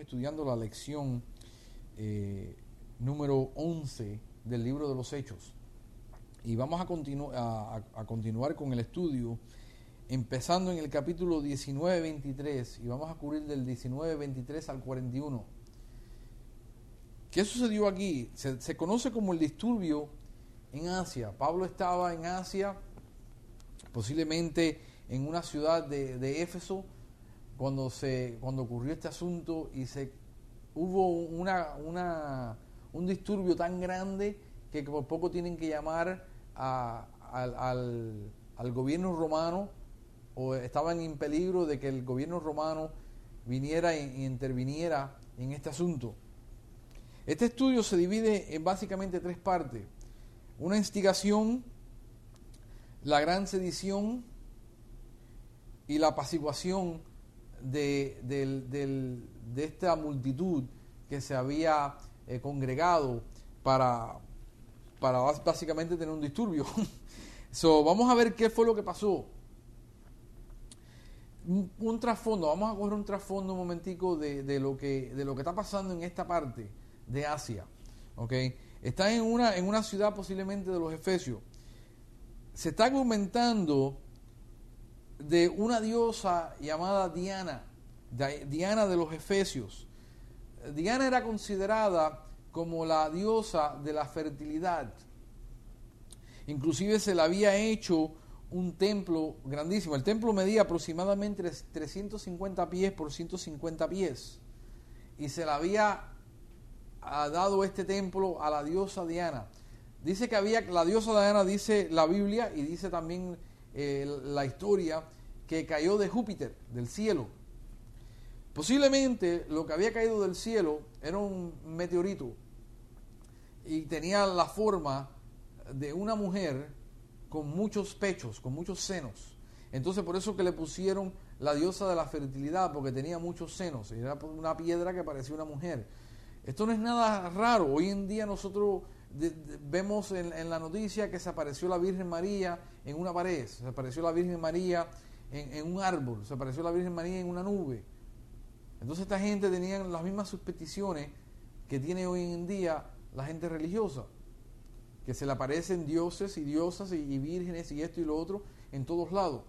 estudiando la lección eh, número 11 del libro de los Hechos. Y vamos a, continuar con el estudio, empezando en el capítulo 19-23, y vamos a cubrir del 19-23 al 41. ¿Qué sucedió aquí? Se, conoce como el disturbio en Asia. Pablo estaba en Asia, posiblemente en una ciudad de Éfeso, cuando, se, cuando ocurrió este asunto y se hubo una, una, un disturbio tan grande que por poco tienen que llamar al, al, gobierno romano o estaban en peligro de que el gobierno romano viniera e, interviniera en este asunto. Este estudio se divide en básicamente tres partes. Una instigación, la gran sedición y la apaciguación de, de esta multitud que se había eh, congregado para, para básicamente tener un disturbio. so, vamos a ver qué fue lo que pasó. Un, trasfondo, vamos a coger un trasfondo un momentico de, lo que, de lo que está pasando en esta parte de Asia. ¿okay? Está en una, en una ciudad posiblemente de los Efesios. Se está argumentando de una diosa llamada Diana, Diana de los Efesios. Diana era considerada como la diosa de la fertilidad. Inclusive se le había hecho un templo grandísimo. El templo medía aproximadamente 350 pies por 150 pies. Y se le había dado este templo a la diosa Diana. Dice que había, la diosa Diana dice la Biblia y dice también la historia que cayó de Júpiter, del cielo. Posiblemente lo que había caído del cielo era un meteorito y tenía la forma de una mujer con muchos pechos, con muchos senos. Entonces por eso que le pusieron la diosa de la fertilidad, porque tenía muchos senos. Era una piedra que parecía una mujer. Esto no es nada raro. Hoy en día nosotros vemos en, la noticia que se apareció la Virgen María en una pared, se apareció la Virgen María en, un árbol, se apareció la Virgen María en una nube. Entonces esta gente tenía las mismas suspeticiones que tiene hoy en día la gente religiosa, que se le aparecen dioses y diosas y, vírgenes y esto y lo otro en todos lados.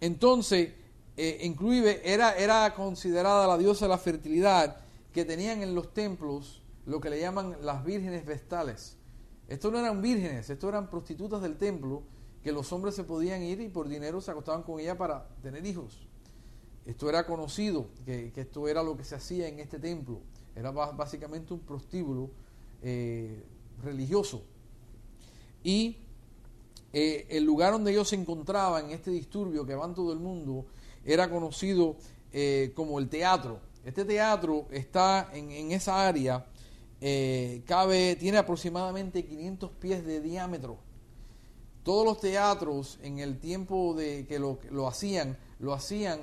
Entonces, eh, inclusive era, era considerada la diosa de la fertilidad que tenían en los templos lo que le llaman las vírgenes vestales. Estos no eran vírgenes, estos eran prostitutas del templo que los hombres se podían ir y por dinero se acostaban con ella para tener hijos. Esto era conocido, que, esto era lo que se hacía en este templo. Era básicamente un prostíbulo eh, religioso. Y eh, el lugar donde ellos se encontraban en este disturbio que va en todo el mundo era conocido eh, como el teatro. Este teatro está en, esa área, cabe, tiene aproximadamente 500 pies de diámetro. Todos los teatros en el tiempo de que lo, lo hacían, lo hacían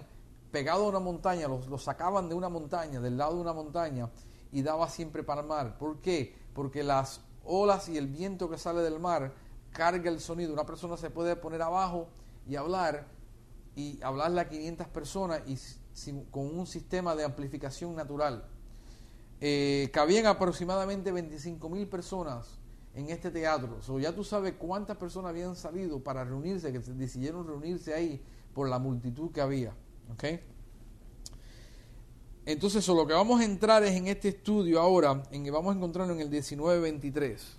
pegado a una montaña, los, sacaban de una montaña, del lado de una montaña, y daba siempre para el mar. ¿Por qué? Porque las olas y el viento que sale del mar carga el sonido. Una persona se puede poner abajo y hablar, y hablarle a 500 personas y con un sistema de amplificación natural. Eh, cabían aproximadamente 25 mil personas en este teatro. So, ya tú sabes cuántas personas habían salido para reunirse, que decidieron reunirse ahí por la multitud que había. ¿Ok? Entonces, lo que vamos a entrar es en este estudio ahora, en que vamos a encontrarlo en el 1923.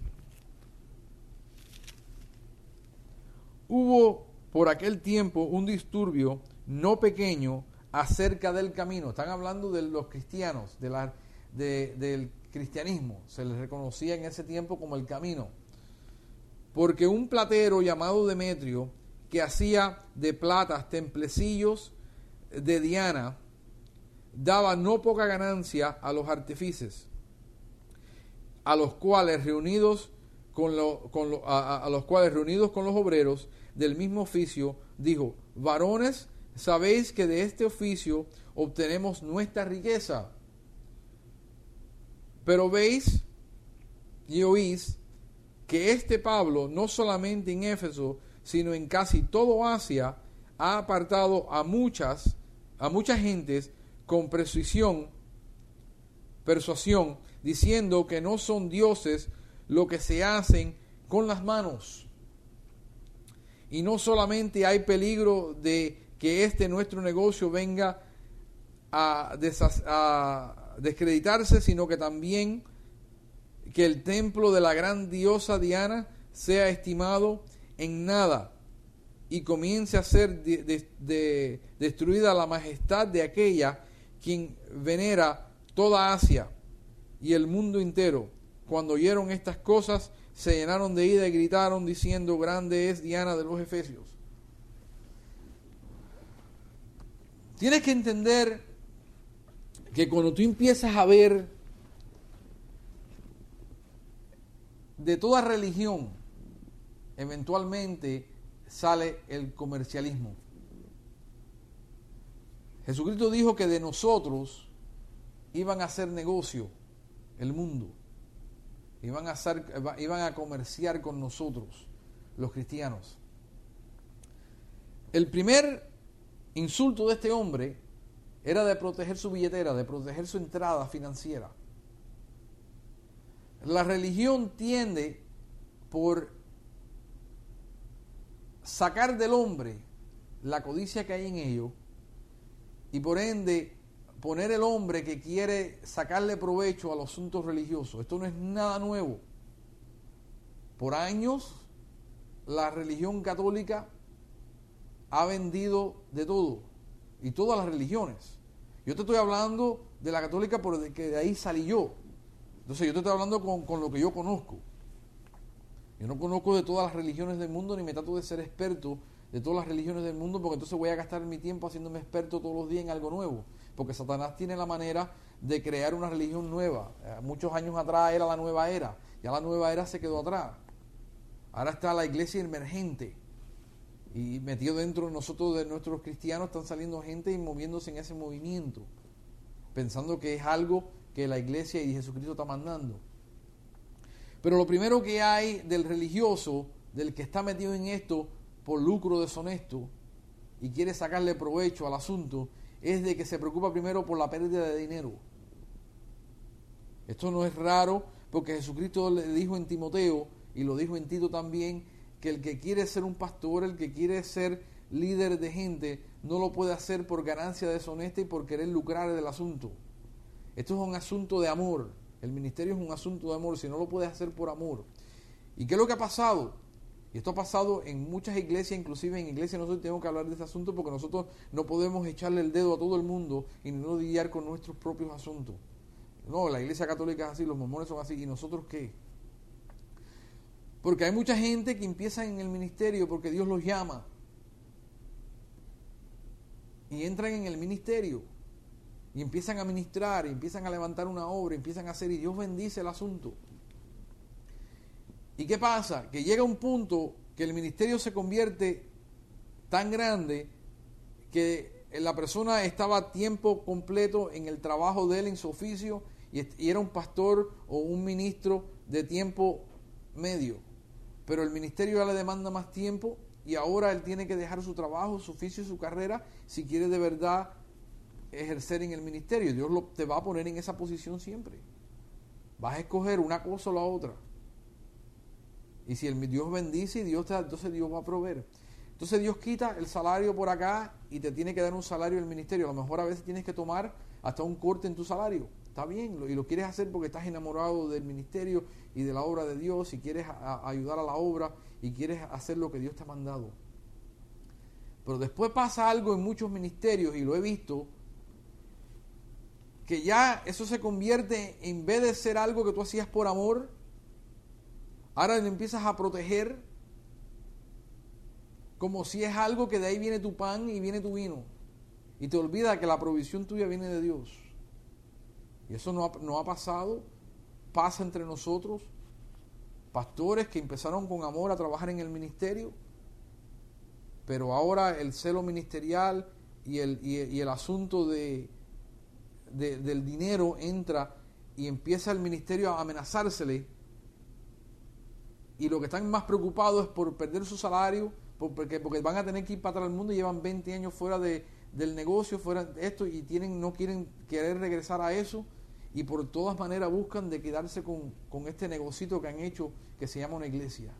Hubo por aquel tiempo un disturbio no pequeño acerca del camino. Están hablando de los cristianos, de la, del cristianismo. Se les reconocía en ese tiempo como el camino. Porque un platero llamado Demetrio, que hacía de platas templecillos de Diana daba no poca ganancia a los artífices, a los cuales reunidos con, con a, los cuales reunidos con los obreros del mismo oficio, dijo, varones, sabéis que de este oficio obtenemos nuestra riqueza. Pero veis y oís que este Pablo, no solamente en Éfeso, sino en casi todo Asia, ha apartado a muchas, a muchas gentes con precisión persuasión, diciendo que no son dioses lo que se hacen con las manos. Y no solamente hay peligro de que este nuestro negocio venga a, descreditarse, sino que también que el templo de la gran diosa Diana sea estimado en nada y comience a ser destruida la majestad de aquella quien venera toda Asia y el mundo entero. Cuando oyeron estas cosas, se llenaron de ida y gritaron diciendo, grande es Diana de los Efesios. Tienes que entender que cuando tú empiezas a ver de toda religión, eventualmente sale el comercialismo. Jesucristo dijo que de nosotros iban a hacer negocio el mundo, iban a, iban a comerciar con nosotros, los cristianos. El primer insulto de este hombre era de proteger su billetera, de proteger su entrada financiera. La religión tiende por sacar del hombre la codicia que hay en ello y por ende poner el hombre que quiere sacarle provecho a los asuntos religiosos. Esto no es nada nuevo. Por años la religión católica ha vendido de todo y todas las religiones. Yo te estoy hablando de la católica porque de ahí salí yo. Entonces yo te estoy hablando con, con lo que yo conozco. Yo no conozco de todas las religiones del mundo ni me trato de ser experto de todas las religiones del mundo porque entonces voy a gastar mi tiempo haciéndome experto todos los días en algo nuevo. Porque Satanás tiene la manera de crear una religión nueva. Eh, muchos años atrás era la nueva era. Ya la nueva era se quedó atrás. Ahora está la iglesia emergente. Y metido dentro de nosotros, de nuestros cristianos, están saliendo gente y moviéndose en ese movimiento. Pensando que es algo que la iglesia y Jesucristo está mandando. Pero lo primero que hay del religioso, del que está metido en esto por lucro deshonesto y quiere sacarle provecho al asunto, es de que se preocupa primero por la pérdida de dinero. Esto no es raro porque Jesucristo le dijo en Timoteo y lo dijo en Tito también, que el que quiere ser un pastor, el que quiere ser líder de gente, no lo puede hacer por ganancia deshonesta y por querer lucrar del asunto. Esto es un asunto de amor. El ministerio es un asunto de amor, si no lo puedes hacer por amor. ¿Y qué es lo que ha pasado? Y esto ha pasado en muchas iglesias, inclusive en iglesias nosotros tenemos que hablar de este asunto porque nosotros no podemos echarle el dedo a todo el mundo y no lidiar con nuestros propios asuntos. No, la iglesia católica es así, los mormones son así, ¿y nosotros qué? Porque hay mucha gente que empieza en el ministerio porque Dios los llama. Y entran en el ministerio y empiezan a ministrar, y empiezan a levantar una obra, y empiezan a hacer, y Dios bendice el asunto. ¿Y qué pasa? Que llega un punto que el ministerio se convierte tan grande que la persona estaba tiempo completo en el trabajo de él, en su oficio, y, era un pastor o un ministro de tiempo medio. Pero el ministerio ya le demanda más tiempo y ahora él tiene que dejar su trabajo, su oficio, su carrera, si quiere de verdad ejercer en el ministerio. Dios lo, te va a poner en esa posición siempre. Vas a escoger una cosa o la otra. Y si el Dios bendice y Dios te, entonces Dios va a proveer. Entonces Dios quita el salario por acá y te tiene que dar un salario el ministerio. A lo mejor a veces tienes que tomar hasta un corte en tu salario. Está bien, y lo quieres hacer porque estás enamorado del ministerio y de la obra de Dios y quieres ayudar a la obra y quieres hacer lo que Dios te ha mandado. Pero después pasa algo en muchos ministerios y lo he visto que ya eso se convierte, en vez de ser algo que tú hacías por amor, ahora le empiezas a proteger como si es algo que de ahí viene tu pan y viene tu vino. Y te olvida que la provisión tuya viene de Dios. Y eso no ha, no ha pasado, pasa entre nosotros. Pastores que empezaron con amor a trabajar en el ministerio, pero ahora el celo ministerial y el, y el asunto de, del dinero entra y empieza el ministerio a amenazársele. Y lo que están más preocupados es por perder su salario, porque, porque van a tener que ir para atrás del mundo y llevan 20 años fuera de, del negocio, fuera de esto y tienen, no quieren querer regresar a eso y por todas maneras buscan de quedarse con, este negocito que han hecho que se llama una iglesia.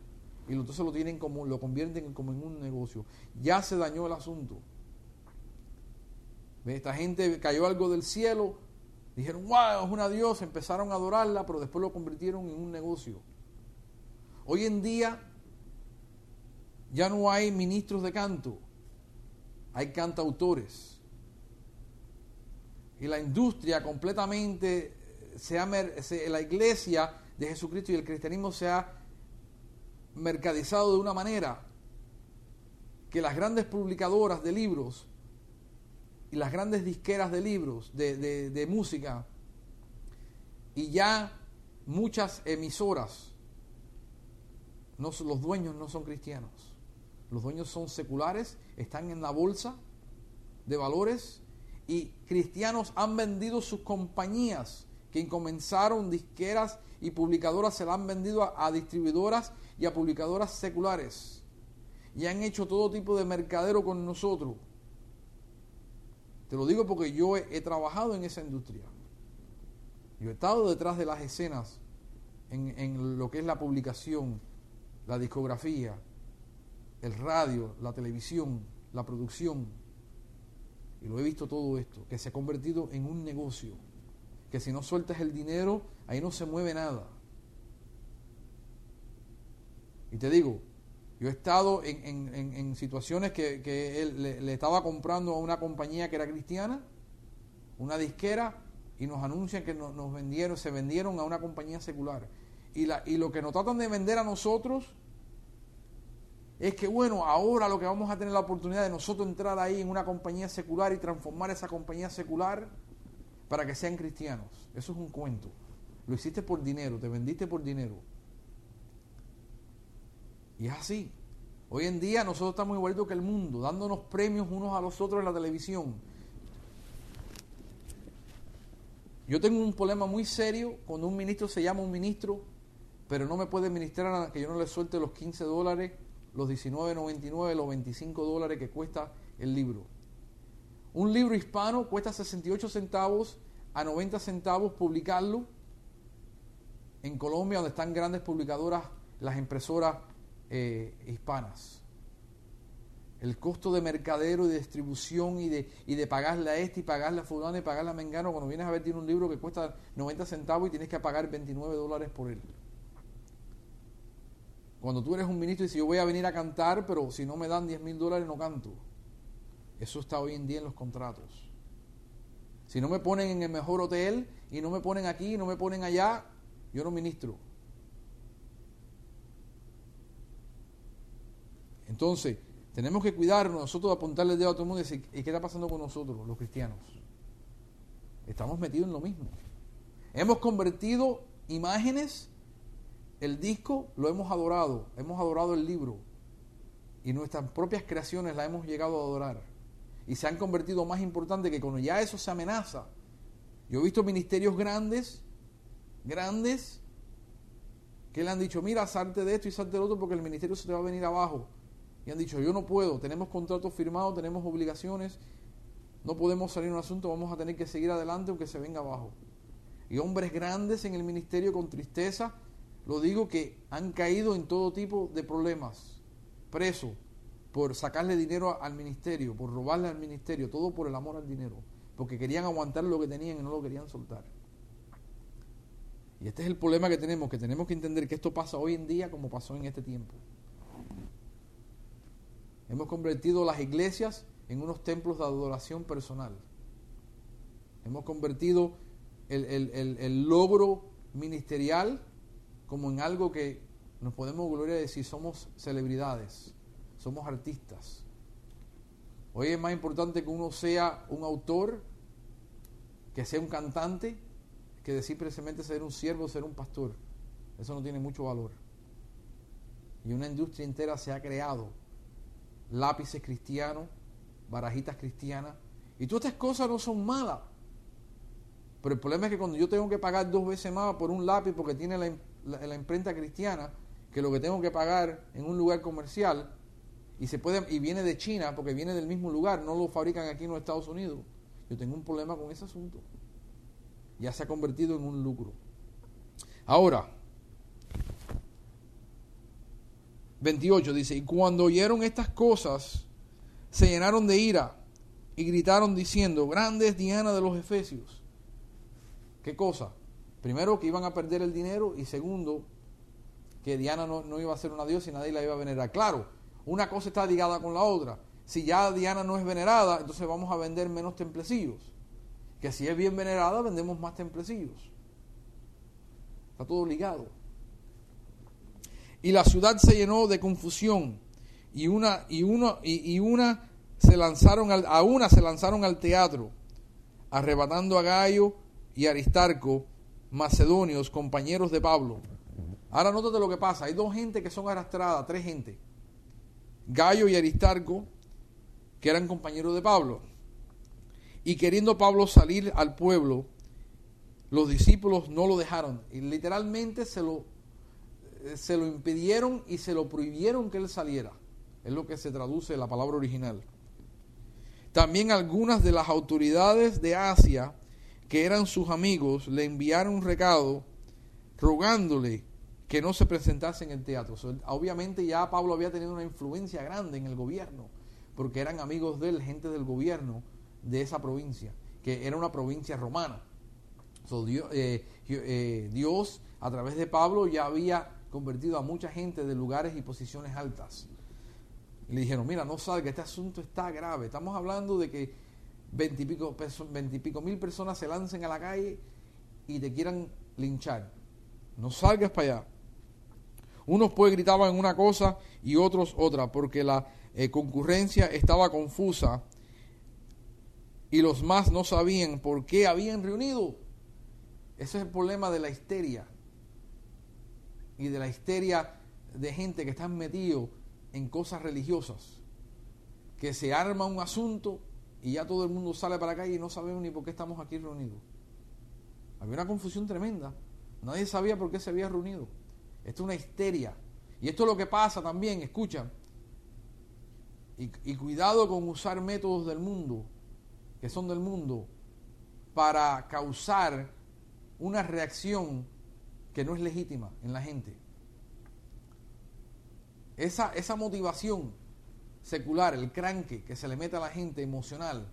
Y entonces lo tienen como, lo convierten como en un negocio. Ya se dañó el asunto. Esta gente cayó algo del cielo, dijeron, wow, es una diosa, empezaron a adorarla, pero después lo convirtieron en un negocio. Hoy en día ya no hay ministros de canto, hay cantautores y la industria completamente se ha, la iglesia de Jesucristo y el cristianismo se ha mercadizado de una manera que las grandes publicadoras de libros y las grandes disqueras de libros, de, de música, y ya muchas emisoras, los dueños no son cristianos, los dueños son seculares, están en la bolsa de valores y cristianos han vendido sus compañías que comenzaron disqueras y publicadoras, se la han vendido a, distribuidoras y a publicadoras seculares. Y han hecho todo tipo de mercadero con nosotros. Te lo digo porque yo he, trabajado en esa industria. Yo he estado detrás de las escenas en, en lo que es la publicación, la discografía, el radio, la televisión, la producción y lo he visto todo esto, que se ha convertido en un negocio, que si no sueltas el dinero, ahí no se mueve nada. Y te digo, yo he estado en, situaciones que, él, le, estaba comprando a una compañía que era cristiana, una disquera, y nos anuncian que nos, vendieron, se vendieron a una compañía secular. Y, la, y lo que nos tratan de vender a nosotros es que bueno, ahora lo que vamos a tener la oportunidad de nosotros entrar ahí en una compañía secular y transformar esa compañía secular para que sean cristianos. Eso es un cuento. Lo hiciste por dinero, te vendiste por dinero. Y es así. Hoy en día nosotros estamos igualitos que el mundo, dándonos premios unos a los otros en la televisión. Yo tengo un problema muy serio cuando un ministro se llama un ministro, pero no me puede ministrar a que yo no le suelte los 15 dólares los 19.99, los 25 dólares que cuesta el libro. Un libro hispano cuesta 68 centavos a 90 centavos publicarlo en Colombia, donde están grandes publicadoras, las impresoras eh, hispanas. El costo de mercadero y de distribución y de, y de pagarle a este y pagarle a fulano y pagarle a Mengano, cuando vienes a ver tiene un libro que cuesta 90 centavos y tienes que pagar 29 dólares por él. Cuando tú eres un ministro y dices, yo voy a venir a cantar, pero si no me dan 10 mil dólares no canto. Eso está hoy en día en los contratos. Si no me ponen en el mejor hotel y no me ponen aquí y no me ponen allá, yo no ministro. Entonces, tenemos que cuidarnos nosotros de apuntarle el dedo a todo el mundo y decir, ¿y qué está pasando con nosotros, los cristianos? Estamos metidos en lo mismo. Hemos convertido imágenes el disco lo hemos adorado, hemos adorado el libro y nuestras propias creaciones la hemos llegado a adorar. Y se han convertido más importantes que cuando ya eso se amenaza. Yo he visto ministerios grandes, grandes, que le han dicho, mira, salte de esto y salte del otro porque el ministerio se te va a venir abajo. Y han dicho, yo no puedo, tenemos contratos firmados, tenemos obligaciones, no podemos salir en un asunto, vamos a tener que seguir adelante aunque se venga abajo. Y hombres grandes en el ministerio con tristeza, lo digo que han caído en todo tipo de problemas, presos por sacarle dinero al ministerio, por robarle al ministerio, todo por el amor al dinero, porque querían aguantar lo que tenían y no lo querían soltar. Y este es el problema que tenemos, que tenemos que entender que esto pasa hoy en día como pasó en este tiempo. Hemos convertido las iglesias en unos templos de adoración personal. Hemos convertido el, el logro ministerial como en algo que nos podemos gloriar de decir somos celebridades, somos artistas. Hoy es más importante que uno sea un autor, que sea un cantante, que decir precisamente ser un siervo, ser un pastor. Eso no tiene mucho valor. Y una industria entera se ha creado. Lápices cristianos, barajitas cristianas. Y todas estas cosas no son malas. Pero el problema es que cuando yo tengo que pagar dos veces más por un lápiz porque tiene la, la, imprenta cristiana que lo que tengo que pagar en un lugar comercial y se puede y viene de China porque viene del mismo lugar, no lo fabrican aquí en los Estados Unidos. Yo tengo un problema con ese asunto. ya se ha convertido en un lucro. Ahora, 28 dice, y cuando oyeron estas cosas, se llenaron de ira y gritaron diciendo, grande es Diana de los Efesios. ¿Qué cosa? Primero, que iban a perder el dinero y segundo, que Diana no, no iba a ser una diosa y nadie la iba a venerar. Claro, una cosa está ligada con la otra. Si ya Diana no es venerada, entonces vamos a vender menos templecillos. Que si es bien venerada, vendemos más templecillos. Está todo ligado. Y la ciudad se llenó de confusión. Y una, y uno, y, una se lanzaron al, a una se lanzaron al teatro, arrebatando a Gallo y Aristarco, macedonios, compañeros de Pablo. Ahora nótate lo que pasa. Hay dos gente que son arrastradas, tres gente. Gallo y Aristarco, que eran compañeros de Pablo. Y queriendo Pablo salir al pueblo, los discípulos no lo dejaron. Y literalmente se lo, se lo impidieron y se lo prohibieron que él saliera. Es lo que se traduce en la palabra original. También algunas de las autoridades de Asia, que eran sus amigos, le enviaron un recado rogándole que no se presentase en el teatro. obviamente ya Pablo había tenido una influencia grande en el gobierno, porque eran amigos de él, gente del gobierno de esa provincia, que era una provincia romana. Eh, eh, Dios, a través de Pablo, ya había convertido a mucha gente de lugares y posiciones altas. le dijeron, mira, no salga, este asunto está grave. Estamos hablando de que veintipico, mil personas se lancen a la calle y te quieran linchar. No salgas para allá. Unos pues gritaban una cosa y otros otra, porque la eh, concurrencia estaba confusa y los más no sabían por qué habían reunido. Ese es el problema de la histeria y de la histeria de gente que están metidos en cosas religiosas, que se arma un asunto y ya todo el mundo sale para calle y no sabemos ni por qué estamos aquí reunidos. Había una confusión tremenda. Nadie sabía por qué se había reunido. Esto es una histeria. Y esto es lo que pasa también, escucha. Y, y cuidado con usar métodos del mundo, que son del mundo, para causar una reacción que no es legítima en la gente. Esa, esa motivación secular, el cranque que se le mete a la gente emocional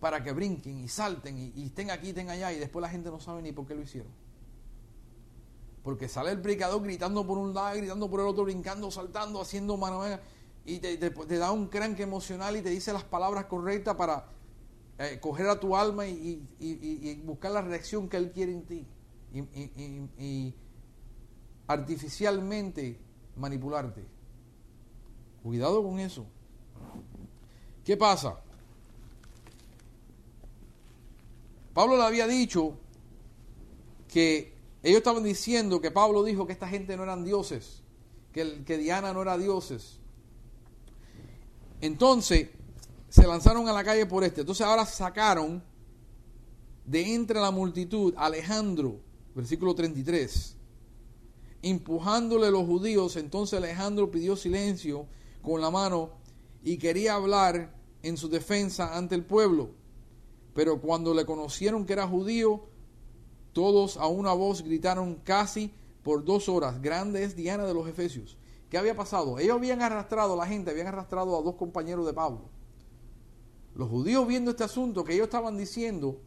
para que brinquen y salten y, estén aquí, estén allá y después la gente no sabe ni por qué lo hicieron. Porque sale el predicador gritando por un lado, gritando por el otro, brincando, saltando, haciendo mano y te, da un cranque emocional y te dice las palabras correctas para eh, coger a tu alma y, buscar la reacción que Él quiere en ti y, artificialmente manipularte. Cuidado con eso. ¿Qué pasa? Pablo le había dicho que ellos estaban diciendo que Pablo dijo que esta gente no eran dioses, que, que Diana no era dioses. Entonces, se lanzaron a la calle por este. Entonces ahora sacaron de entre la multitud Alejandro, versículo 33. Empujándole los judíos, entonces Alejandro pidió silencio con la mano y quería hablar en su defensa ante el pueblo. Pero cuando le conocieron que era judío, todos a una voz gritaron casi por dos horas, grande es Diana de los Efesios. ¿Qué había pasado? Ellos habían arrastrado, la gente habían arrastrado a dos compañeros de Pablo los judíos viendo este asunto, que ellos estaban diciendo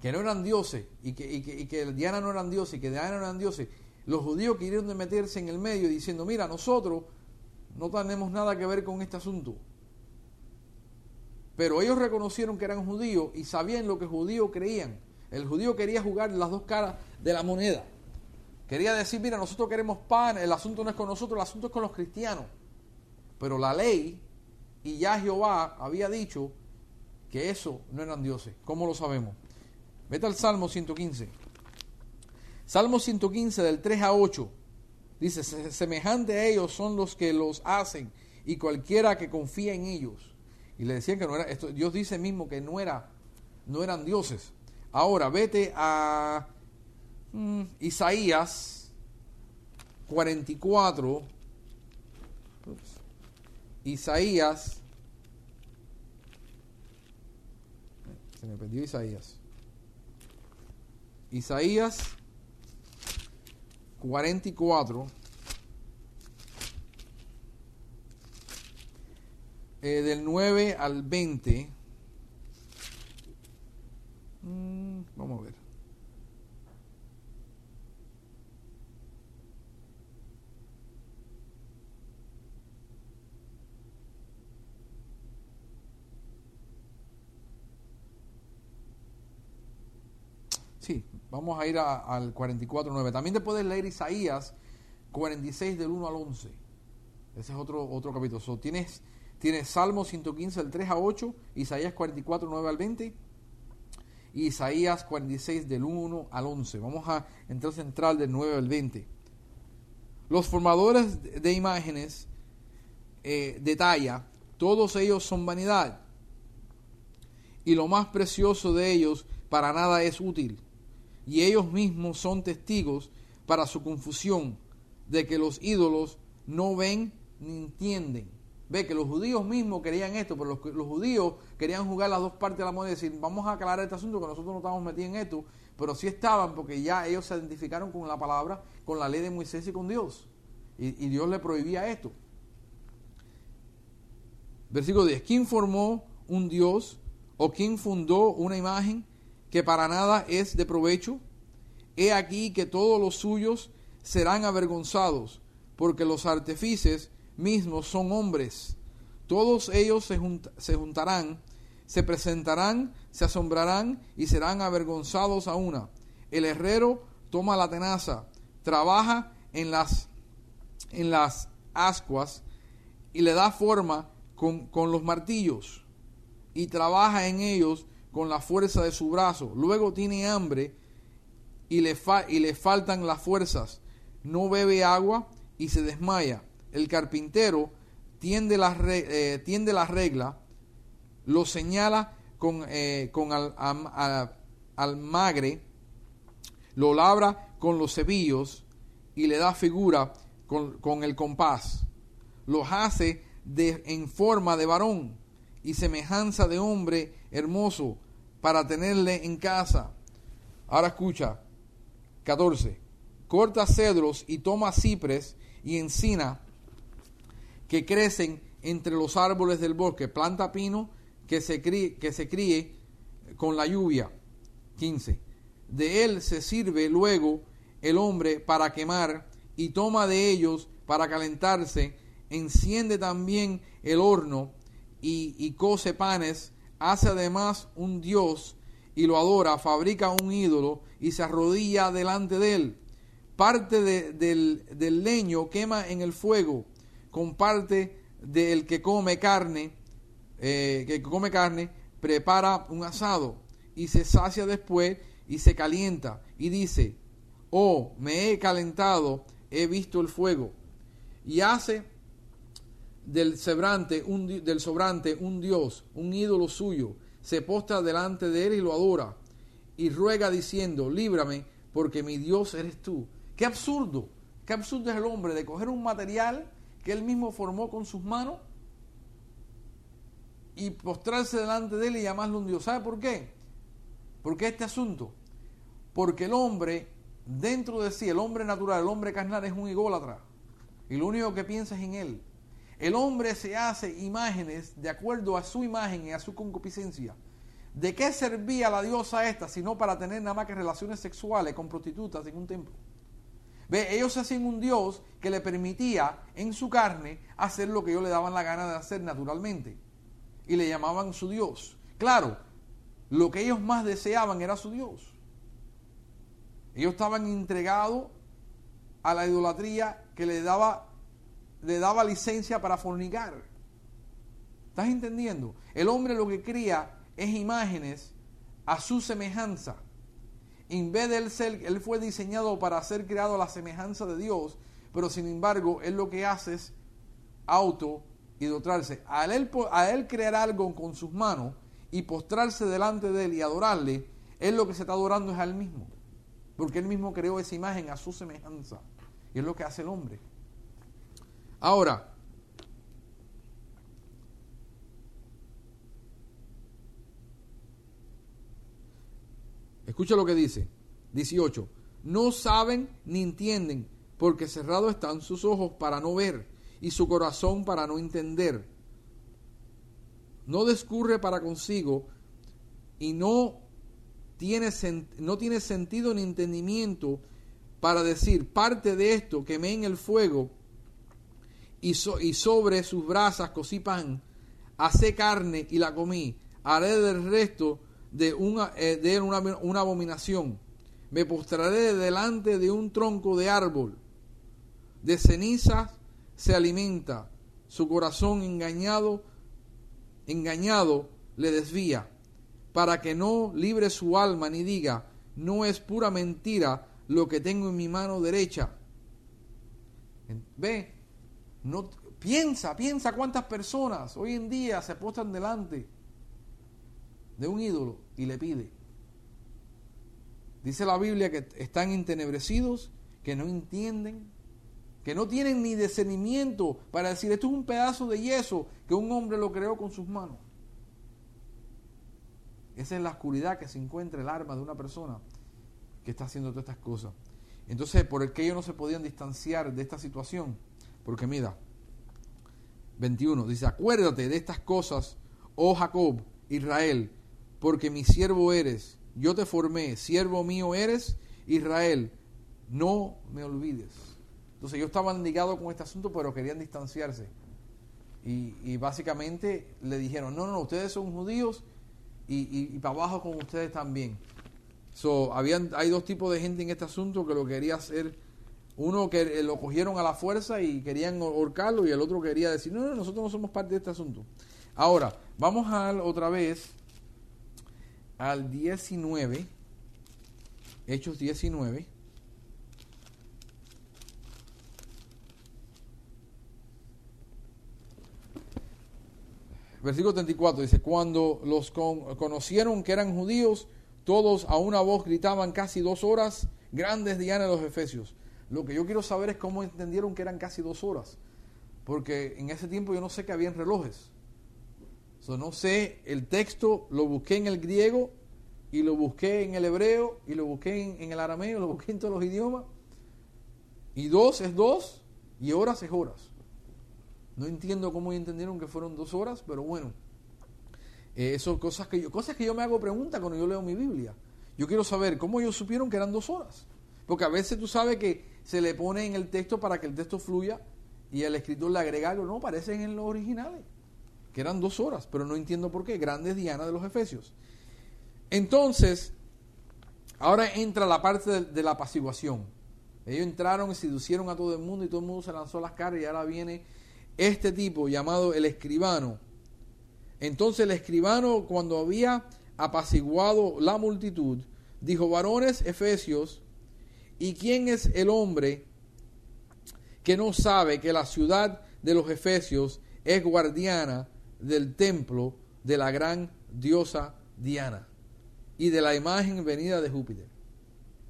que no eran dioses y que, y que, Diana no eran dioses y que Diana no eran dioses, los judíos quisieron meterse en el medio diciendo, mira, nosotros no tenemos nada que ver con este asunto. Pero ellos reconocieron que eran judíos y sabían lo que judíos creían. El judío quería jugar las dos caras de la moneda. Quería decir, mira, nosotros queremos pan, el asunto no es con nosotros, el asunto es con los cristianos. Pero la ley y ya Jehová había dicho que eso no eran dioses. ¿Cómo lo sabemos? Vete al Salmo 115. Salmo 115 del 3 a 8. Dice, semejante a ellos son los que los hacen y cualquiera que confía en ellos. Y le decían que no era, esto, Dios dice mismo que no, era, no eran dioses. Ahora, vete a mm, Isaías 44. Isaías. Se me perdió Isaías. Isaías 44. eh, del 9 al 20. Mm, vamos a ver. Sí, vamos a ir a- al 44.9. También te puedes leer Isaías 46 del 1 al 11. Ese es otro, otro capítulo. So, tienes, tienes Salmo 115 del 3 a 8, Isaías 44, 9 al 20 y Isaías 46 del 1 al 11. Vamos a entrar central del 9 al 20. Los formadores de imágenes eh, de talla, todos ellos son vanidad. Y lo más precioso de ellos para nada es útil. Y ellos mismos son testigos para su confusión de que los ídolos no ven ni entienden. Ve que los judíos mismos querían esto, pero los, judíos querían jugar las dos partes de la moneda y decir, vamos a aclarar este asunto que nosotros no estamos metidos en esto, pero sí estaban porque ya ellos se identificaron con la palabra, con la ley de Moisés y con Dios. Y, y Dios le prohibía esto. Versículo 10. ¿Quién formó un Dios o quién fundó una imagen que para nada es de provecho? He aquí que todos los suyos serán avergonzados, porque los artífices mismos son hombres. Todos ellos se, junt- se juntarán, se presentarán, se asombrarán y serán avergonzados a una. El herrero toma la tenaza, trabaja en las, en las ascuas y le da forma con, con los martillos y trabaja en ellos con la fuerza de su brazo. Luego tiene hambre y le, fa- y le faltan las fuerzas. No bebe agua y se desmaya. El carpintero tiende la, re- eh, tiende la regla, lo señala con, eh, con al, am- a- almagre, lo labra con los cebillos y le da figura con, con el compás. Los hace de, en forma de varón y semejanza de hombre hermoso para tenerle en casa. Ahora escucha, 14. Corta cedros y toma cipres y encina que crecen entre los árboles del bosque. Planta pino que se críe, que se críe con la lluvia. 15. De él se sirve luego el hombre para quemar y toma de ellos para calentarse. Enciende también el horno y, y cose panes. Hace además un dios y lo adora. Fabrica un ídolo y se arrodilla delante de él. Parte de- del, leño quema en el fuego. Con parte del que come carne, eh, que come carne, prepara un asado y se sacia después y se calienta y dice, oh, me he calentado, he visto el fuego. Y hace del sobrante un, del sobrante un dios, un ídolo suyo, se postra delante de él y lo adora y ruega diciendo, líbrame porque mi Dios eres tú. Qué absurdo, qué absurdo es el hombre de coger un material que él mismo formó con sus manos y postrarse delante de él y llamarlo un Dios. ¿Sabe por qué? Porque este asunto, porque el hombre dentro de sí, el hombre natural, el hombre carnal es un ególatra y lo único que piensa es en él. El hombre se hace imágenes de acuerdo a su imagen y a su concupiscencia. ¿De qué servía la diosa esta sino para tener nada más que relaciones sexuales con prostitutas en un templo? Ve, ellos hacían un Dios que le permitía en su carne hacer lo que ellos le daban la gana de hacer naturalmente. Y le llamaban su Dios. Claro, lo que ellos más deseaban era su Dios. Ellos estaban entregados a la idolatría que le daba, le daba licencia para fornicar. ¿Estás entendiendo? El hombre lo que cría es imágenes a su semejanza. En vez de él ser, él fue diseñado para ser creado a la semejanza de Dios, pero sin embargo, él lo que hace es auto idolatrarse. Al él, a él crear algo con sus manos y postrarse delante de él y adorarle, él lo que se está adorando es a él mismo. Porque él mismo creó esa imagen a su semejanza. Y es lo que hace el hombre. Ahora, escucha lo que dice. 18. No saben ni entienden, porque cerrados están sus ojos para no ver y su corazón para no entender. No descurre para consigo y no tiene, no tiene sentido ni entendimiento para decir, parte de esto quemé en el fuego y, y sobre sus brasas cocí pan, hacé carne y la comí, haré del resto de, una, eh, de una, una abominación. Me postraré delante de un tronco de árbol. De cenizas se alimenta. Su corazón engañado, engañado le desvía, para que no libre su alma ni diga, no es pura mentira lo que tengo en mi mano derecha. Ve, piensa, piensa cuántas personas hoy en día se postran delante de un ídolo y le pide. Dice la Biblia que están entenebrecidos, que no entienden, que no tienen ni discernimiento para decir esto es un pedazo de yeso que un hombre lo creó con sus manos. Esa es la oscuridad que se encuentra el arma de una persona que está haciendo todas estas cosas. Entonces, ¿por qué ellos no se podían distanciar de esta situación? Porque mira, 21 dice, acuérdate de estas cosas, oh Jacob, Israel, porque mi siervo eres, yo te formé, siervo mío eres, Israel, no me olvides. Entonces ellos estaban ligados con este asunto, pero querían distanciarse. Y, básicamente le dijeron, no, no, ustedes son judíos y, para abajo con ustedes también. So, hay dos tipos de gente en este asunto que lo quería hacer. Uno que lo cogieron a la fuerza y querían ahorcarlo y el otro quería decir, no, no, nosotros no somos parte de este asunto. Ahora, vamos a otra vez al 19, Hechos 19. Versículo 34 dice, cuando los conocieron que eran judíos, todos a una voz gritaban casi dos horas, grandes Diana de los Efesios. Lo que yo quiero saber es cómo entendieron que eran casi dos horas, porque en ese tiempo yo no sé que habían relojes no sé, el texto lo busqué en el griego y lo busqué en el hebreo y lo busqué en, el arameo, lo busqué en todos los idiomas. Y dos es dos y horas es horas. No entiendo cómo entendieron que fueron dos horas, pero bueno. Eh, eso cosas que yo, cosas que yo me hago pregunta cuando yo leo mi Biblia. Yo quiero saber cómo ellos supieron que eran dos horas. Porque a veces tú sabes que se le pone en el texto para que el texto fluya y el escritor le agrega algo. No, aparecen en los originales que eran dos horas, pero no entiendo por qué, grandes Diana de los Efesios. Entonces, ahora entra la parte de, la apaciguación. Ellos entraron y seducieron a todo el mundo y todo el mundo se lanzó a las caras y ahora viene este tipo llamado el escribano. Entonces el escribano cuando había apaciguado la multitud, dijo, varones efesios, ¿y quién es el hombre que no sabe que la ciudad de los efesios es guardiana del templo de la gran diosa Diana y de la imagen venida de Júpiter.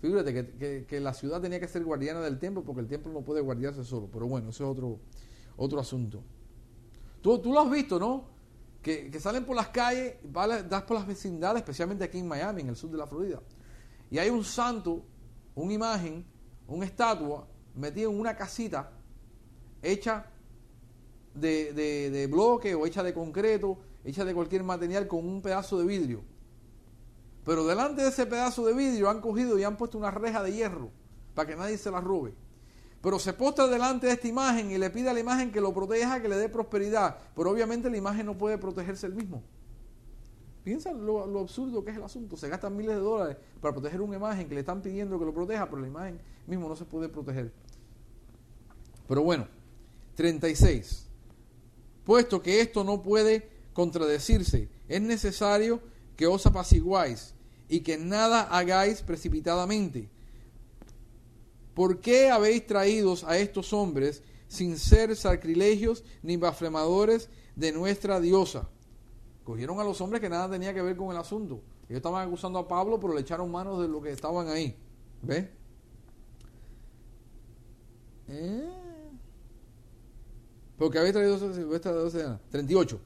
Fíjate que, la ciudad tenía que ser guardiana del templo porque el templo no puede guardiarse solo. Pero bueno, eso es otro, otro asunto. Tú, tú lo has visto, ¿no? Que, salen por las calles, das por las vecindades, especialmente aquí en Miami, en el sur de la Florida. Y hay un santo, una imagen, una estatua metida en una casita hecha de, de, bloque o hecha de concreto, hecha de cualquier material con un pedazo de vidrio. Pero delante de ese pedazo de vidrio han cogido y han puesto una reja de hierro para que nadie se la robe. Pero se postra delante de esta imagen y le pide a la imagen que lo proteja, que le dé prosperidad. Pero obviamente la imagen no puede protegerse el mismo. Piensa lo, absurdo que es el asunto. Se gastan miles de dólares para proteger una imagen que le están pidiendo que lo proteja, pero la imagen mismo no se puede proteger. Pero bueno, 36 puesto que esto no puede contradecirse. Es necesario que os apaciguáis y que nada hagáis precipitadamente. ¿Por qué habéis traído a estos hombres sin ser sacrilegios ni blasfemadores de nuestra diosa? Cogieron a los hombres que nada tenía que ver con el asunto. Ellos estaban acusando a Pablo, pero le echaron manos de lo que estaban ahí. ¿Ves? ¿Eh? Porque había traído esta 38.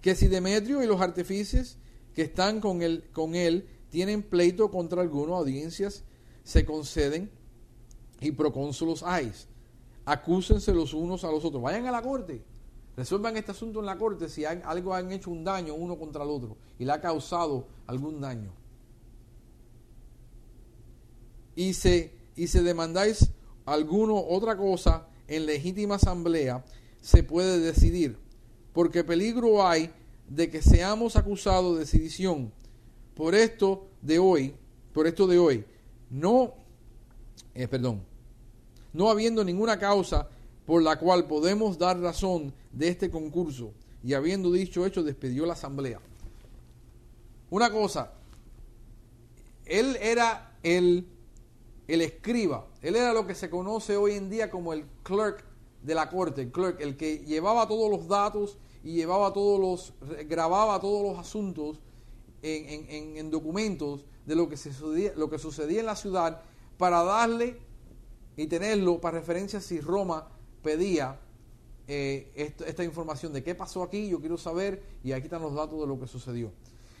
Que si Demetrio y los artífices que están con él, con él tienen pleito contra alguno, audiencias se conceden y procónsulos hay. Acúsense los unos a los otros. Vayan a la corte. Resuelvan este asunto en la corte si algo han hecho un daño uno contra el otro y le ha causado algún daño. Y se, y se demandáis alguno otra cosa en legítima asamblea, se puede decidir. Porque peligro hay de que seamos acusados de sedición. Por esto de hoy, por esto de hoy, no, eh, perdón, no habiendo ninguna causa por la cual podemos dar razón de este concurso, y habiendo dicho hecho, despidió la asamblea. Una cosa, él era el, el escriba, él era lo que se conoce hoy en día como el clerk de la corte, el clerk, el que llevaba todos los datos y llevaba todos los, grababa todos los asuntos en, en documentos de lo que, sucedía, lo que sucedía en la ciudad para darle y tenerlo para referencia si Roma pedía eh, esta, información de qué pasó aquí, yo quiero saber, y aquí están los datos de lo que sucedió.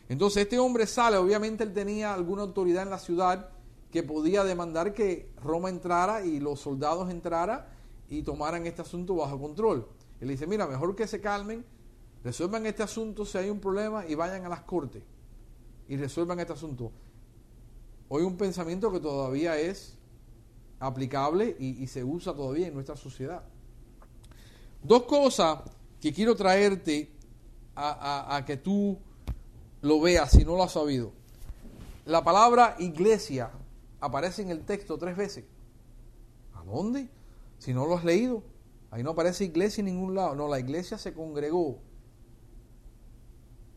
Entonces este hombre sale, obviamente él tenía alguna autoridad en la ciudad que podía demandar que Roma entrara y los soldados entraran y tomaran este asunto bajo control. Él dice, mira, mejor que se calmen, resuelvan este asunto si hay un problema y vayan a las cortes y resuelvan este asunto. Hoy un pensamiento que todavía es aplicable y, se usa todavía en nuestra sociedad. Dos cosas que quiero traerte a, que tú lo veas si no lo has sabido. La palabra iglesia aparece en el texto tres veces. ¿A dónde? Si no lo has leído. Ahí no aparece iglesia en ningún lado. No, la iglesia se congregó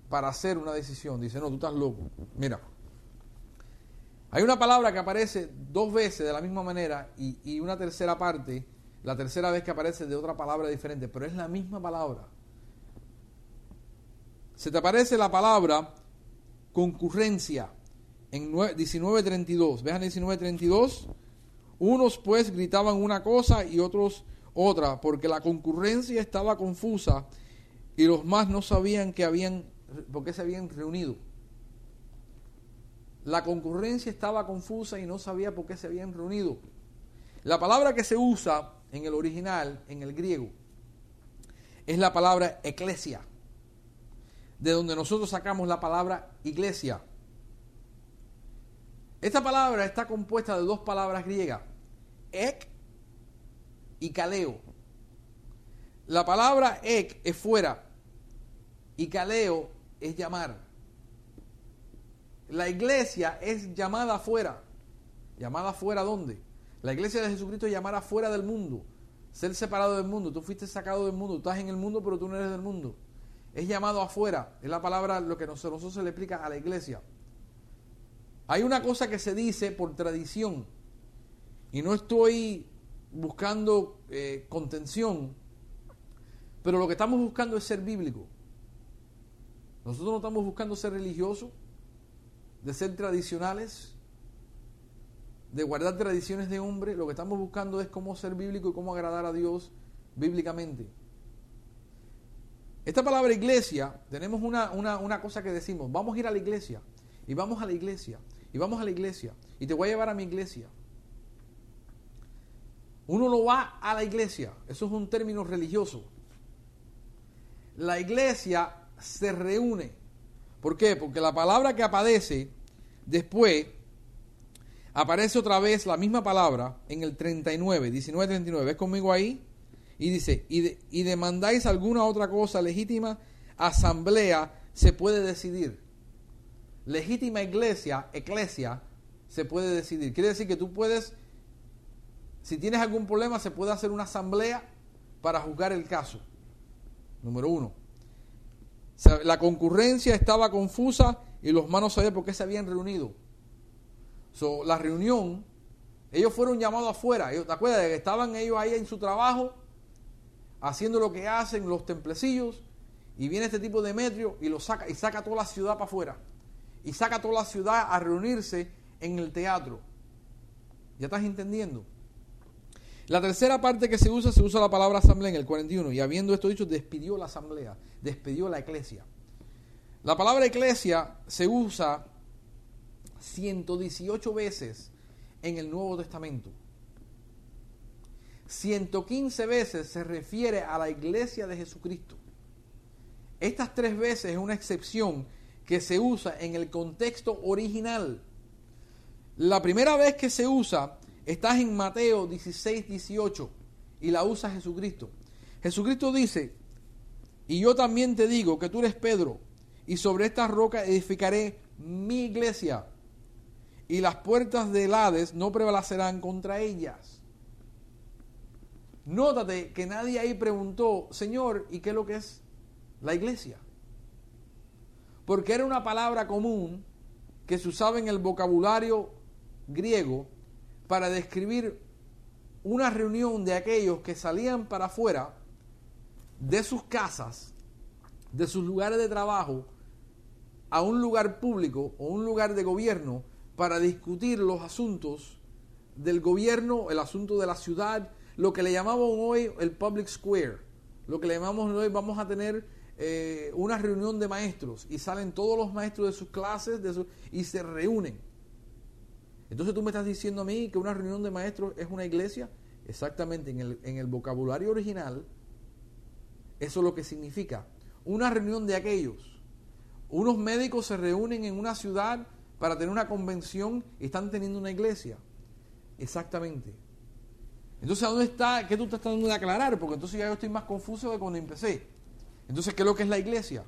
para hacer una decisión. Dice, no, tú estás loco. Mira, hay una palabra que aparece dos veces de la misma manera y, una tercera parte, la tercera vez que aparece de otra palabra diferente, pero es la misma palabra. Se te aparece la palabra concurrencia en 1932. Vean 1932. Unos pues gritaban una cosa y otros otra, porque la concurrencia estaba confusa y los más no sabían que habían, por qué se habían reunido. La concurrencia estaba confusa y no sabía por qué se habían reunido. La palabra que se usa en el original, en el griego, es la palabra eclesia, de donde nosotros sacamos la palabra iglesia. Esta palabra está compuesta de dos palabras griegas, ek y kaleo. La palabra ek es fuera y kaleo es llamar. La iglesia es llamada afuera. ¿Llamada afuera dónde? La iglesia de Jesucristo es llamada afuera del mundo. Ser separado del mundo. Tú fuiste sacado del mundo. Tú estás en el mundo, pero tú no eres del mundo. Es llamado afuera. Es la palabra lo que nosotros se le explica a la iglesia. Hay una cosa que se dice por tradición. Y no estoy buscando eh, contención. Pero lo que estamos buscando es ser bíblico. Nosotros no estamos buscando ser religiosos de ser tradicionales, de guardar tradiciones de hombre, lo que estamos buscando es cómo ser bíblico y cómo agradar a Dios bíblicamente. Esta palabra iglesia, tenemos una, una, cosa que decimos, vamos a ir a la iglesia, y vamos a la iglesia, y vamos a la iglesia, y te voy a llevar a mi iglesia. Uno no va a la iglesia, eso es un término religioso. La iglesia se reúne ¿Por qué? Porque la palabra que aparece después, aparece otra vez la misma palabra en el 39, 19, 39. ¿Ves conmigo ahí? Y dice, y, y demandáis alguna otra cosa legítima, asamblea se puede decidir. Legítima iglesia, eclesia, se puede decidir. Quiere decir que tú puedes, si tienes algún problema, se puede hacer una asamblea para juzgar el caso. Número uno la concurrencia estaba confusa y los manos sabían por qué se habían reunido. la reunión, ellos fueron llamados afuera. ¿Te acuerdas de que estaban ellos ahí en su trabajo, haciendo lo que hacen los templecillos, y viene este tipo de Demetrio y lo saca, y saca toda la ciudad para afuera. Y saca toda la ciudad a reunirse en el teatro. ¿Ya estás entendiendo? La tercera parte que se usa, se usa la palabra asamblea en el 41. Y habiendo esto dicho, despidió la asamblea, despidió la iglesia. La palabra iglesia se usa 118 veces en el Nuevo Testamento. 115 veces se refiere a la iglesia de Jesucristo. Estas tres veces es una excepción que se usa en el contexto original. La primera vez que se usa está en Mateo 16, 18 y la usa Jesucristo. Jesucristo dice, y yo también te digo que tú eres Pedro, y sobre esta roca edificaré mi iglesia, y las puertas del Hades no prevalecerán contra ellas. Nótate que nadie ahí preguntó, Señor, ¿y qué es lo que es la iglesia? Porque era una palabra común que se usaba en el vocabulario griego para describir una reunión de aquellos que salían para afuera de sus casas, de sus lugares de trabajo, a un lugar público o un lugar de gobierno para discutir los asuntos del gobierno, el asunto de la ciudad, lo que le llamamos hoy el public square, lo que le llamamos hoy vamos a tener eh, una reunión de maestros y salen todos los maestros de sus clases de y se reúnen. Entonces tú me estás diciendo a mí que una reunión de maestros es una iglesia. Exactamente, en el, en el vocabulario original, eso es lo que significa. Una reunión de aquellos. Unos médicos se reúnen en una ciudad para tener una convención y están teniendo una iglesia. Exactamente. Entonces, ¿a dónde está? ¿Qué tú estás tratando de aclarar? Porque entonces ya yo estoy más confuso de cuando empecé. Entonces, ¿qué es lo que es la iglesia?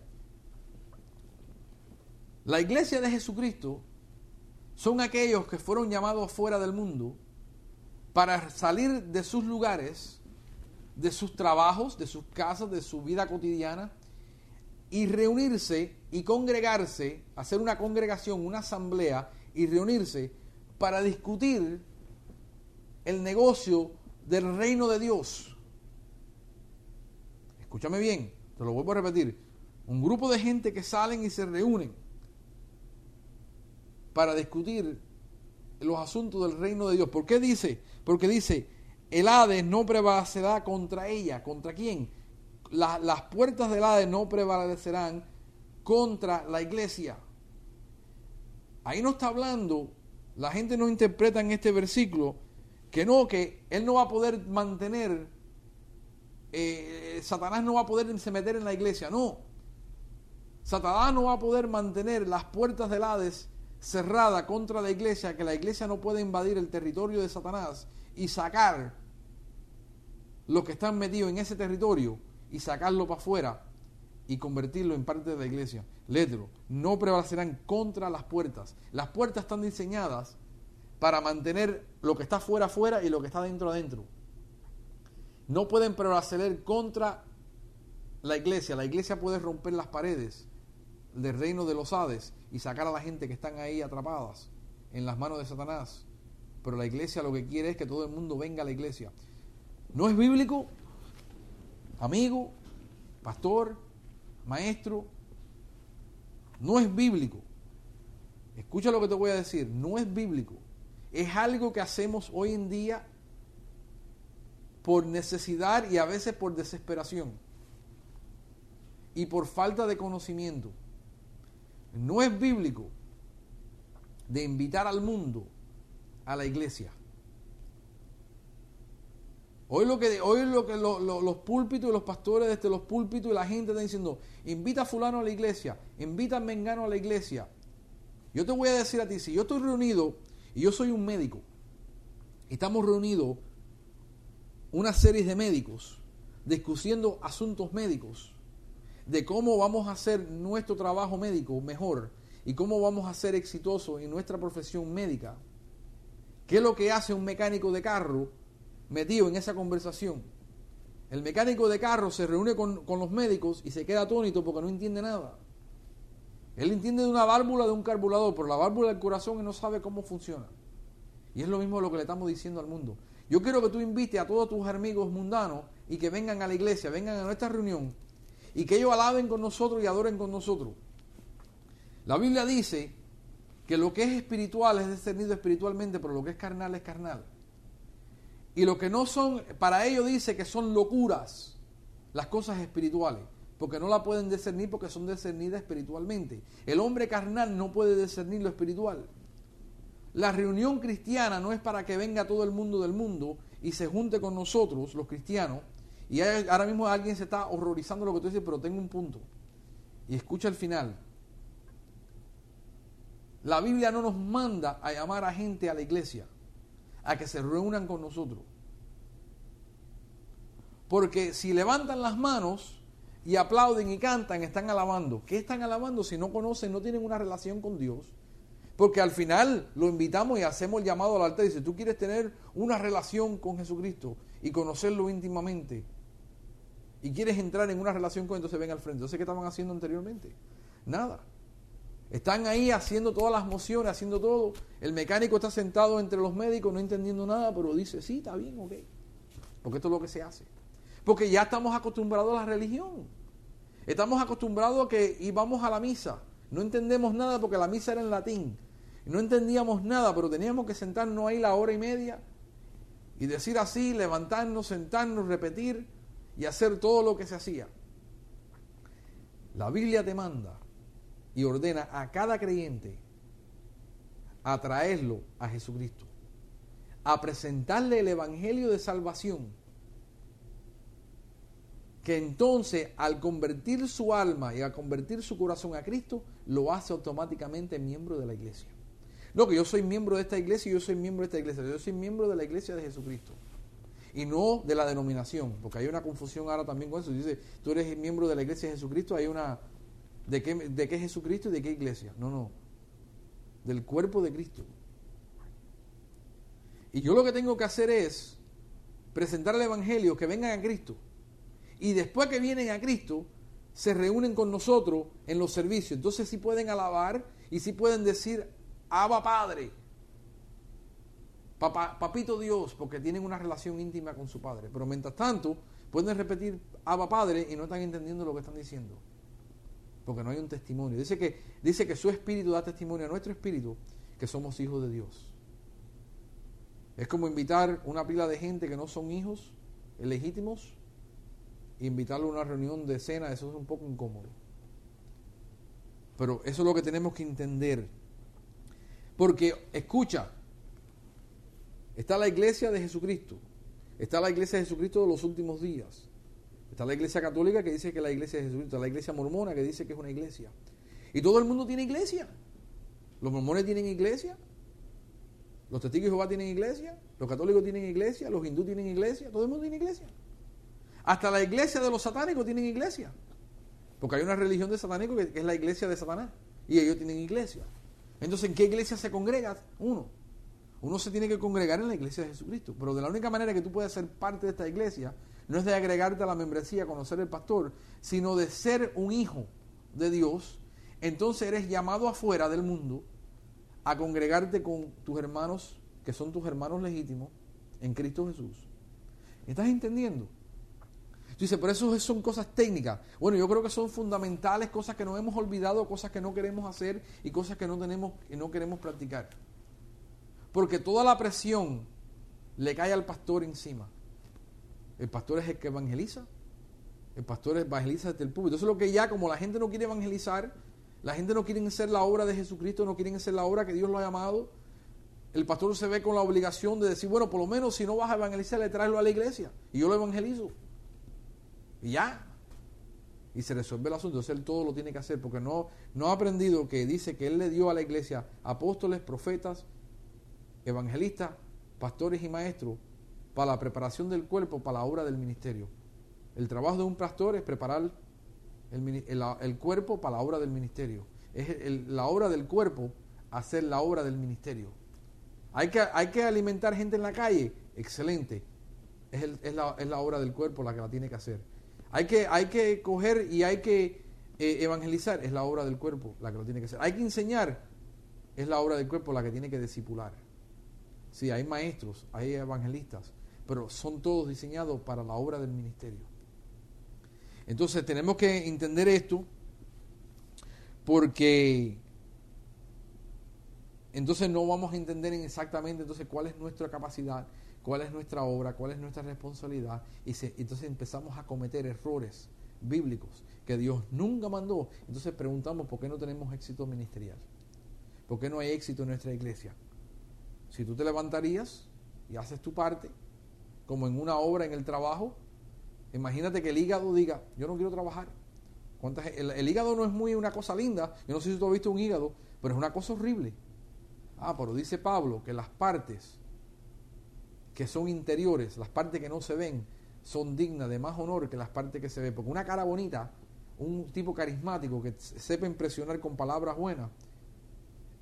La iglesia de Jesucristo son aquellos que fueron llamados fuera del mundo para salir de sus lugares, de sus trabajos, de sus casas, de su vida cotidiana y reunirse y congregarse, hacer una congregación, una asamblea y reunirse para discutir el negocio del reino de Dios. Escúchame bien, te lo vuelvo a repetir. Un grupo de gente que salen y se reúnen para discutir los asuntos del reino de Dios. ¿Por qué dice? Porque dice, el Hades no prevalecerá contra ella. ¿Contra quién? las puertas del Hades no prevalecerán contra la iglesia. Ahí no está hablando, la gente no interpreta en este versículo que no, que él no va a poder mantener, eh, Satanás no va a poder se meter en la iglesia, no. Satanás no va a poder mantener las puertas del Hades cerrada contra la iglesia, que la iglesia no puede invadir el territorio de Satanás y sacar los que están metidos en ese territorio y sacarlo para afuera y convertirlo en parte de la iglesia. Lételo, no prevalecerán contra las puertas. Las puertas están diseñadas para mantener lo que está fuera afuera y lo que está dentro adentro. No pueden prevalecer contra la iglesia. La iglesia puede romper las paredes del reino de los Hades y sacar a la gente que están ahí atrapadas en las manos de Satanás. Pero la iglesia lo que quiere es que todo el mundo venga a la iglesia. ¿No es bíblico? Amigo, pastor, maestro, no es bíblico. Escucha lo que te voy a decir, no es bíblico. Es algo que hacemos hoy en día por necesidad y a veces por desesperación y por falta de conocimiento. No es bíblico de invitar al mundo a la iglesia. Hoy lo que, hoy lo que los púlpitos y los pastores desde los púlpitos y la gente está diciendo, invita a fulano a la iglesia, invita a mengano a la iglesia. Yo te voy a decir a ti, si yo estoy reunido y yo soy un médico, estamos reunidos una serie de médicos discutiendo asuntos médicos, de cómo vamos a hacer nuestro trabajo médico mejor y cómo vamos a ser exitosos en nuestra profesión médica. ¿Qué es lo que hace un mecánico de carro metido en esa conversación? El mecánico de carro se reúne con, los médicos y se queda atónito porque no entiende nada. Él entiende de una válvula de un carburador, pero la válvula del corazón y no sabe cómo funciona. Y es lo mismo lo que le estamos diciendo al mundo. Yo quiero que tú invites a todos tus amigos mundanos y que vengan a la iglesia, vengan a nuestra reunión y que ellos alaben con nosotros y adoren con nosotros. La Biblia dice que lo que es espiritual es discernido espiritualmente, pero lo que es carnal es carnal. Y lo que no son, para ellos dice que son locuras las cosas espirituales, porque no la pueden discernir porque son discernidas espiritualmente. El hombre carnal no puede discernir lo espiritual. la reunión cristiana no es para que venga todo el mundo del mundo y se junte con nosotros, los cristianos, y ahora mismo alguien se está horrorizando lo que tú dices, pero tengo un punto. Y escucha el final. La Biblia no nos manda a llamar a gente a la iglesia, a que se reúnan con nosotros. Porque si levantan las manos y aplauden y cantan, están alabando. ¿Qué están alabando si no conocen, no tienen una relación con Dios? Porque al final lo invitamos y hacemos el llamado al altar. Y si tú quieres tener una relación con Jesucristo y conocerlo íntimamente, y quieres entrar en una relación con entonces ven al frente. Entonces, ¿qué estaban haciendo anteriormente? Nada. Están ahí haciendo todas las mociones, haciendo todo. El mecánico está sentado entre los médicos, no entendiendo nada, pero dice, sí, está bien, ok. Porque esto es lo que se hace. Porque ya estamos acostumbrados a la religión. Estamos acostumbrados a que íbamos a la misa. No entendemos nada porque la misa era en latín. No entendíamos nada, pero teníamos que sentarnos ahí la hora y media y decir así, levantarnos, sentarnos, repetir y hacer todo lo que se hacía. La Biblia te manda y ordena a cada creyente a traerlo a Jesucristo, a presentarle el Evangelio de salvación, que entonces al convertir su alma y al convertir su corazón a Cristo, lo hace automáticamente miembro de la iglesia. No, que yo soy miembro de esta iglesia y yo soy miembro de esta iglesia, yo soy miembro de la iglesia de Jesucristo y no de la denominación, porque hay una confusión ahora también con eso. Dice, tú eres miembro de la iglesia de Jesucristo, hay una... ¿De qué, ¿De qué Jesucristo y de qué iglesia? No, no. Del cuerpo de Cristo. Y yo lo que tengo que hacer es presentar el Evangelio, que vengan a Cristo. Y después que vienen a Cristo, se reúnen con nosotros en los servicios. Entonces sí pueden alabar y sí pueden decir, Abba Padre papito Dios, porque tienen una relación íntima con su padre. Pero mientras tanto, pueden repetir Abba Padre y no están entendiendo lo que están diciendo. Porque no hay un testimonio. Dice que, dice que su espíritu da testimonio a nuestro espíritu que somos hijos de Dios. Es como invitar una pila de gente que no son hijos legítimos e invitarlo a una reunión de cena, eso es un poco incómodo. Pero eso es lo que tenemos que entender. Porque, escucha, Está la iglesia de Jesucristo. Está la iglesia de Jesucristo de los últimos días. Está la iglesia católica que dice que la iglesia de Jesucristo. Está la iglesia mormona que dice que es una iglesia. Y todo el mundo tiene iglesia. Los mormones tienen iglesia. Los testigos de Jehová tienen iglesia. Los católicos tienen iglesia. Los hindúes tienen iglesia. Todo el mundo tiene iglesia. Hasta la iglesia de los satánicos tienen iglesia. Porque hay una religión de satánicos que, es la iglesia de Satanás. Y ellos tienen iglesia. Entonces, ¿en qué iglesia se congrega uno? Uno se tiene que congregar en la iglesia de Jesucristo. Pero de la única manera que tú puedes ser parte de esta iglesia no es de agregarte a la membresía, conocer el pastor, sino de ser un hijo de Dios. Entonces eres llamado afuera del mundo a congregarte con tus hermanos, que son tus hermanos legítimos, en Cristo Jesús. ¿Estás entendiendo? Tú dices, pero eso son cosas técnicas. Bueno, yo creo que son fundamentales, cosas que nos hemos olvidado, cosas que no queremos hacer y cosas que no tenemos y no queremos practicar. Porque toda la presión le cae al pastor encima. El pastor es el que evangeliza. El pastor evangeliza desde el público. Eso es lo que ya, como la gente no quiere evangelizar, la gente no quiere hacer la obra de Jesucristo, no quieren hacer la obra que Dios lo ha llamado, el pastor se ve con la obligación de decir, bueno, por lo menos si no vas a evangelizar, le traerlo a la iglesia. Y yo lo evangelizo. Y ya. Y se resuelve el asunto. Entonces él todo lo tiene que hacer porque no, no ha aprendido que dice que él le dio a la iglesia apóstoles, profetas, evangelistas, pastores y maestros para la preparación del cuerpo para la obra del ministerio. El trabajo de un pastor es preparar el, cuerpo para la obra del ministerio. Es la obra del cuerpo hacer la obra del ministerio. Hay que, hay que alimentar gente en la calle, excelente. Es, la, obra del cuerpo la que la tiene que hacer. Hay que, hay que coger y hay que eh, evangelizar, es la obra del cuerpo la que lo tiene que hacer. Hay que enseñar, es la obra del cuerpo la que tiene que discipular. Sí, hay maestros, hay evangelistas, pero son todos diseñados para la obra del ministerio. Entonces tenemos que entender esto porque entonces no vamos a entender exactamente entonces cuál es nuestra capacidad, cuál es nuestra obra, cuál es nuestra responsabilidad y entonces empezamos a cometer errores bíblicos que Dios nunca mandó. Entonces preguntamos por qué no tenemos éxito ministerial, por qué no hay éxito en nuestra iglesia si tú te levantarías y haces tu parte, como en una obra en el trabajo, imagínate que el hígado diga, yo no quiero trabajar. El, el, hígado no es muy una cosa linda, yo no sé si tú has visto un hígado, pero es una cosa horrible. Ah, pero dice Pablo que las partes que son interiores, las partes que no se ven, son dignas de más honor que las partes que se ven. Porque una cara bonita, un tipo carismático que sepa impresionar con palabras buenas,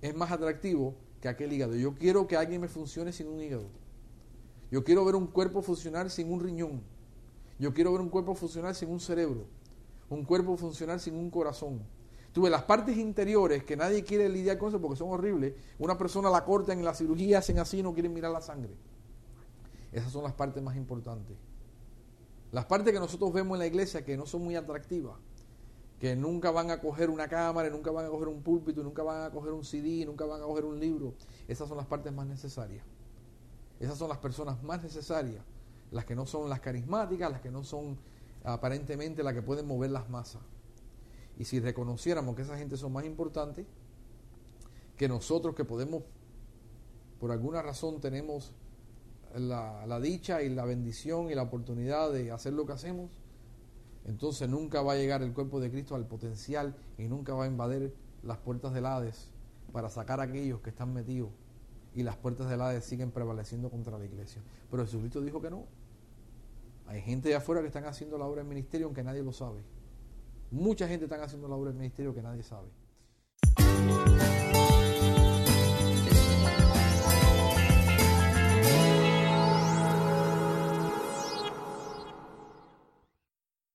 es más atractivo que aquel hígado. Yo quiero que alguien me funcione sin un hígado. Yo quiero ver un cuerpo funcionar sin un riñón. Yo quiero ver un cuerpo funcionar sin un cerebro. Un cuerpo funcionar sin un corazón. Tuve las partes interiores que nadie quiere lidiar con eso porque son horribles. Una persona la corta en la cirugía, hacen así y no quieren mirar la sangre. Esas son las partes más importantes. Las partes que nosotros vemos en la iglesia que no son muy atractivas, que nunca van a coger una cámara, nunca van a coger un púlpito, nunca van a coger un CD, nunca van a coger un libro. Esas son las partes más necesarias. Esas son las personas más necesarias, las que no son las carismáticas, las que no son aparentemente las que pueden mover las masas. Y si reconociéramos que esa gente son más importantes que nosotros que podemos, por alguna razón tenemos la, dicha y la bendición y la oportunidad de hacer lo que hacemos, entonces nunca va a llegar el cuerpo de Cristo al potencial y nunca va a invadir las puertas del Hades para sacar a aquellos que están metidos y las puertas del Hades siguen prevaleciendo contra la iglesia. Pero Jesucristo dijo que no. Hay gente de afuera que están haciendo la obra del ministerio aunque nadie lo sabe. Mucha gente está haciendo la obra del ministerio que nadie sabe.